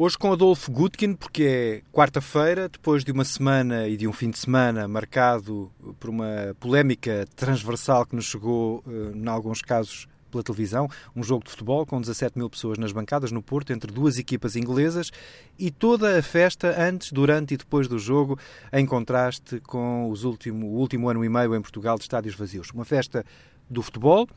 Hoje com Adolfo Gutkin, porque é quarta-feira, depois de uma semana e de um fim de semana marcado por uma polémica transversal que nos chegou, eh, em alguns casos, pela televisão, um jogo de futebol com 17 mil pessoas nas bancadas no Porto, entre duas equipas inglesas, e toda a festa antes, durante e depois do jogo, em contraste com os último, o último ano e meio em Portugal de estádios vazios. Uma festa do futebol,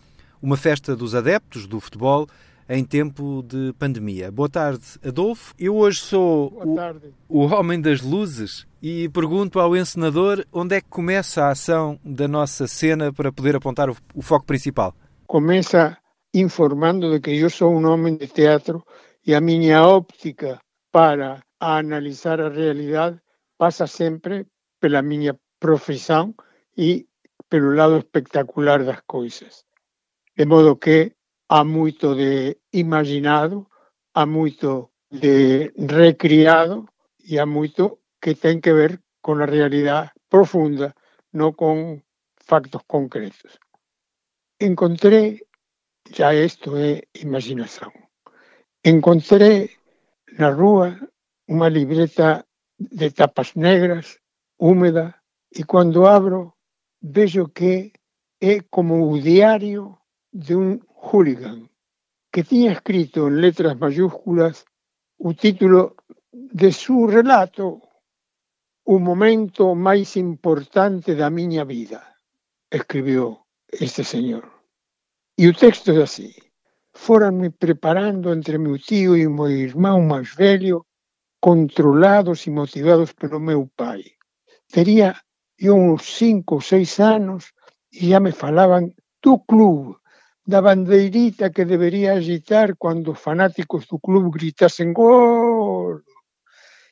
uma festa dos adeptos do futebol em tempo de pandemia. Boa tarde, Adolfo. Eu hoje sou o, o, homem das luzes e pergunto ao encenador onde é que começa a ação da nossa cena para poder apontar o, o foco principal. Começa informando de que eu sou um homem de teatro e a minha óptica para analisar a realidade passa sempre pela minha profissão e pelo lado espectacular das coisas. De modo que há muito de imaginado, há muito de recriado e há muito que tem que ver com a realidade profunda, não com factos concretos. Encontrei, já isto é imaginação, encontrei na rua uma libreta de tapas negras, úmida, e quando abro vejo que é como o diário de um hooligan, que tinha escrito em letras mayúsculas o título de seu relato O momento mais importante da minha vida, escreveu este senhor. E o texto é assim: Foram-me preparando entre meu tio e meu irmão mais velho, controlados e motivados pelo meu pai. Teria eu uns cinco ou seis anos e já me falavam do clube da bandeirita que debería agitar cando os fanáticos do club gritasen gol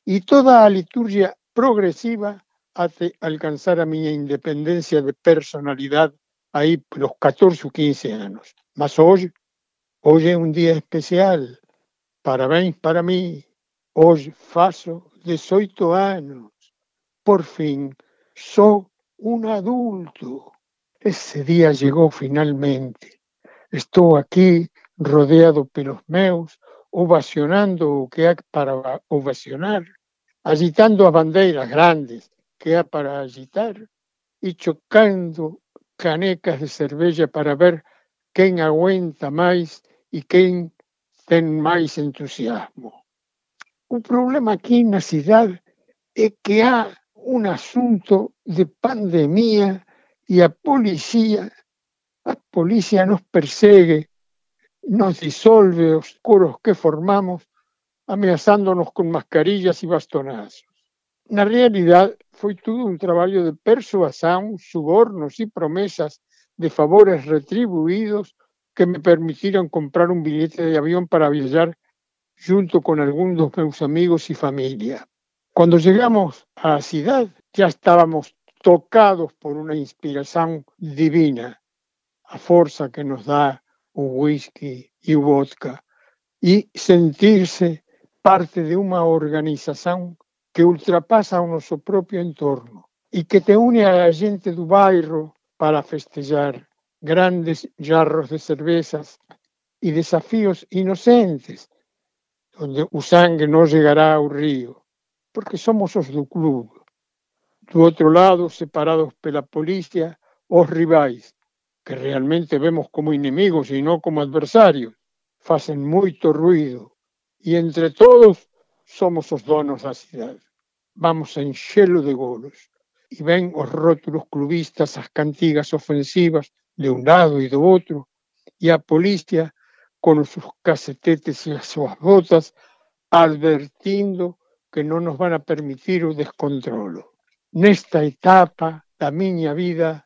e toda a liturgia progresiva até alcanzar a miña independencia de personalidade aí pelos 14 ou 15 anos. Mas hoxe, hoxe é un día especial. Parabéns para mí. Hoxe faço 18 anos. Por fin, sou un adulto. Ese día llegou finalmente. Estou aquí rodeado pelos meus, ovacionando o que há para ovacionar, agitando as bandeiras grandes que há para agitar e chocando canecas de cerveja para ver quen aguenta máis e quen ten máis entusiasmo. O problema aquí na cidade é que há un asunto de pandemia e a policía a policía nos persegue, nos disolve os coros que formamos, ameazándonos con mascarillas e bastonazos. Na realidade, foi tudo un traballo de persuasão, subornos e promesas de favores retribuídos que me permitiram comprar un billete de avión para viajar junto con algún dos meus amigos e familia. Cuando llegamos á cidade, ya estábamos tocados por unha inspiración divina a força que nos dá o whisky o vodka e sentir-se parte de uma organização que ultrapassa o nosso próprio entorno e que te une a gente do bairro para festejar grandes jarros de cervezas e desafios inocentes, onde o sangue não chegará ao rio, porque somos os do clube. Do outro lado, separados pela polícia, os rivais, que realmente vemos como inimigos e non como adversarios, facen moito ruido e entre todos somos os donos da cidade. Vamos en xelo de golos e ven os rótulos clubistas, as cantigas ofensivas de un lado e do outro e a policía con os seus casetetes as súas botas advertindo que non nos van a permitir o descontrolo. Nesta etapa da miña vida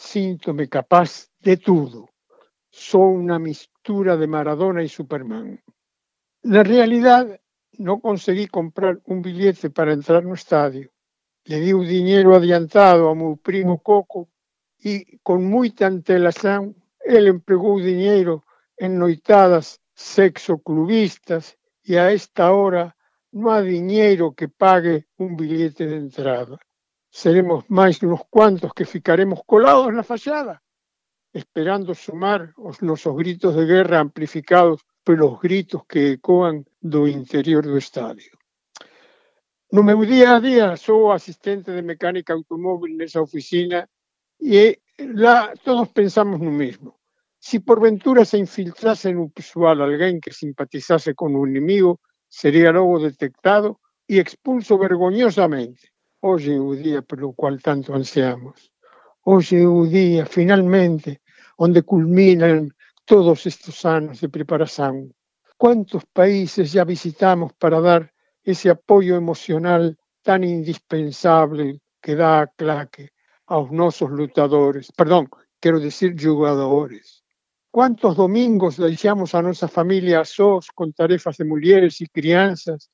Síntome capaz de tudo. Sou unha mistura de Maradona e Superman. Na realidade, non conseguí comprar un billete para entrar no estadio. Le di o diñeiro adiantado ao meu primo Coco e, con moita antelación, ele empregou o diñeiro en noitadas sexoclubistas e a esta hora non há diñeiro que pague un billete de entrada seremos máis uns cuantos que ficaremos colados na fachada, esperando sumar os gritos de guerra amplificados pelos gritos que ecoan do interior do estadio. No meu día a día sou asistente de mecánica automóvil nesa oficina e lá todos pensamos no mesmo. Si por ventura se infiltrase no pessoal alguén que simpatizase con o inimigo, sería logo detectado e expulso vergoñosamente. Hoxe é o día pelo cual tanto ansiamos. Hoxe é o día, finalmente, onde culminan todos estes anos de preparación. Quantos países já visitamos para dar ese apoio emocional tan indispensable que dá a claque aos nosos lutadores, perdón, quero decir jogadores. Quantos domingos deixamos a nosa familia a sós con tarefas de mulleres e crianzas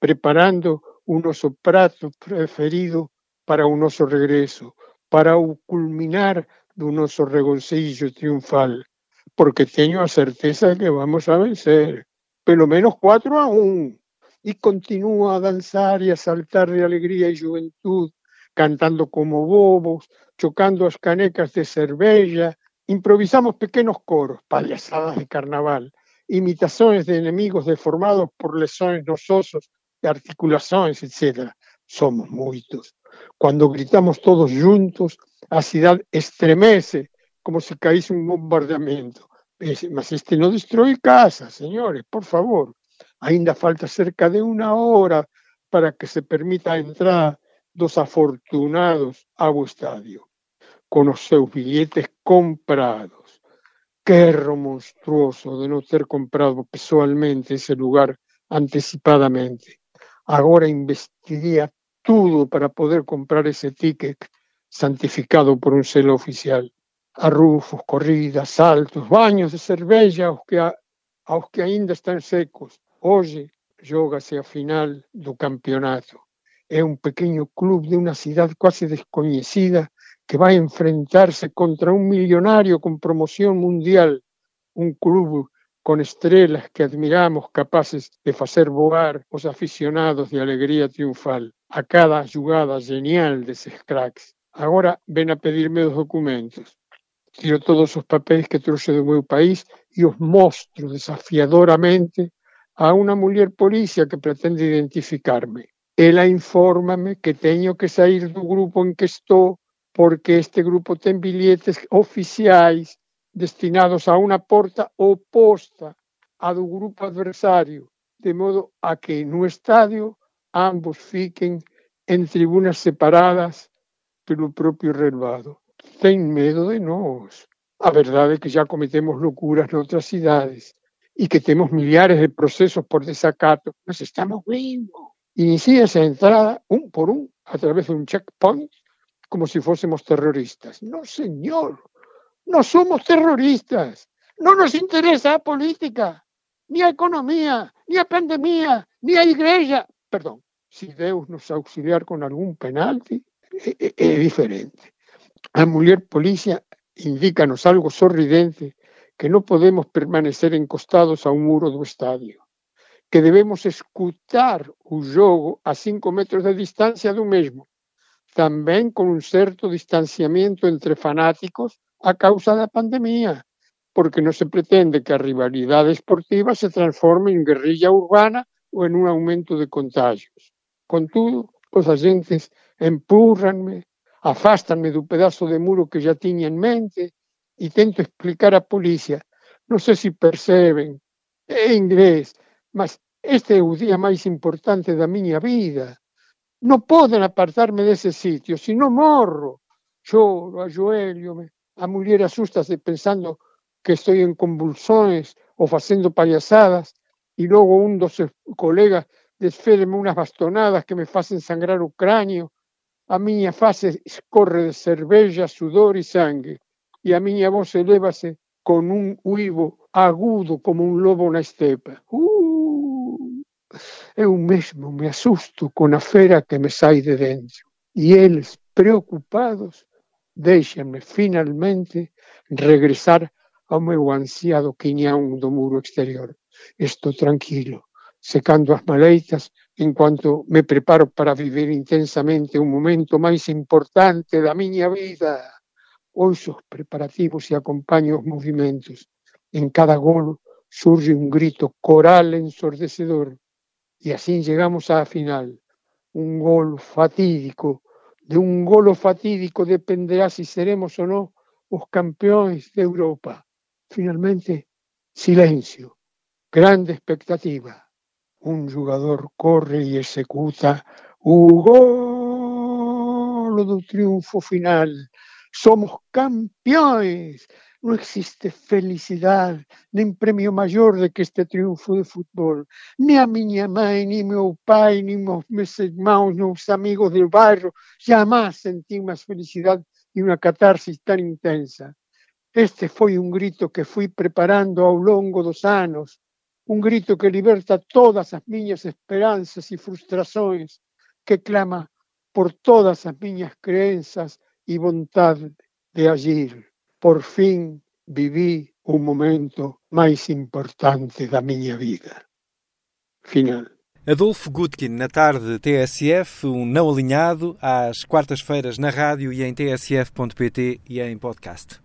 preparando o noso prato preferido para o noso regreso, para o culminar do noso regocijo triunfal, porque teño a certeza que vamos a vencer, pelo menos 4 a 1 y continúa a danzar y a saltar de alegría y juventud, cantando como bobos, chocando as canecas de cervella, improvisamos pequenos coros, payasadas de carnaval, imitaciones de enemigos deformados por lesiones nososos de articulaciones, etc. Somos muitos. Cuando gritamos todos juntos, a ciudad estremece como si caíse un bombardeamiento. Mas este no destruye casas, señores, por favor. Ainda falta cerca de una hora para que se permita a entrada dos afortunados ao estadio, con os seus billetes comprados. Que erro monstruoso de non ter comprado pessoalmente ese lugar anticipadamente. Agora investiría tudo para poder comprar ese ticket santificado por un selo oficial. Arrufos, corridas, saltos, baños de cervella aos que, a, aos que ainda están secos, Hoxe xógase a final do campeonato. É un pequeño club de unha cidade quase descoñecida que vai enfrentarse contra un millonario con promoción mundial, un club con estrelas que admiramos capaces de facer voar os aficionados de alegría triunfal a cada jugada genial deses cracks. Agora ven a pedirme os documentos. Tiro todos os papéis que trouxe do meu país e os mostro desafiadoramente a unha muller policía que pretende identificarme. Ela infórmame que teño que sair do grupo en que estou porque este grupo ten billetes oficiais destinados a unha porta oposta a do grupo adversario, de modo a que no estadio ambos fiquen en tribunas separadas pelo propio relvado. Ten medo de nós. A verdade é que xa cometemos locuras noutras cidades y que tenemos millares de procesos por desacato, nos estamos viendo. Inicia esa entrada un por un a través de un checkpoint como si fuésemos terroristas. No, señor, no somos terroristas. No nos interesa la política, ni a economía, ni a pandemia, ni a iglesia. Perdón, si Deus nos auxiliar con algún penalti, es diferente. A mujer policía indícanos algo sorridente que no podemos permanecer encostados a un muro do estadio, que debemos escutar o jogo a cinco metros de distancia do mesmo, tamén con un certo distanciamento entre fanáticos a causa da pandemia, porque non se pretende que a rivalidade esportiva se transforme en guerrilla urbana ou en un aumento de contagios. Contudo, os agentes empurranme, afástanme do pedazo de muro que já tiña en mente e tento explicar á policía. Non sei se perceben, é inglés, mas este é o día máis importante da miña vida. Non poden apartarme dese sitio, se non morro. Choro, ajoelho-me. A muller asustase pensando que estou en convulsões ou facendo payasadas e logo un dos colegas desféreme unhas bastonadas que me facen sangrar o cráneo. A miña face escorre de cerveja, sudor e sangue e a miña voz elévase con un uivo agudo como un lobo na estepa. Uh, eu mesmo me asusto con a fera que me sai de dentro. E eles, preocupados, deixanme finalmente regresar ao meu ansiado quiñán do muro exterior. Estou tranquilo, secando as maleitas enquanto me preparo para viver intensamente o momento máis importante da miña vida. Ouxo os preparativos e acompaño os movimentos. En cada gol surge un grito coral ensordecedor y así llegamos a la final. Un gol fatídico. De un gol fatídico dependerá si seremos o no los campeones de Europa. Finalmente, silencio, grande expectativa. Un jugador corre y ejecuta un gol de triunfo final. Somos campeones. No existe felicidad, ni premio mayor de que este triunfo de fútbol. Ni a minha mãe, ni meu pai, ni mis hermanos, mis amigos del barrio, jamás sentí más felicidad y una catarsis tan intensa. Este fue un grito que fui preparando ao longo dos anos, un grito que liberta todas as minhas esperanzas y frustraciones, que clama por todas as minhas creencias y voluntad de agir. Por fin viví un momento más importante da minha vida. Final. Adolfo Gutkin, na tarde TSF, um não alinhado, às quartas-feiras na rádio e em tsf.pt e em podcast.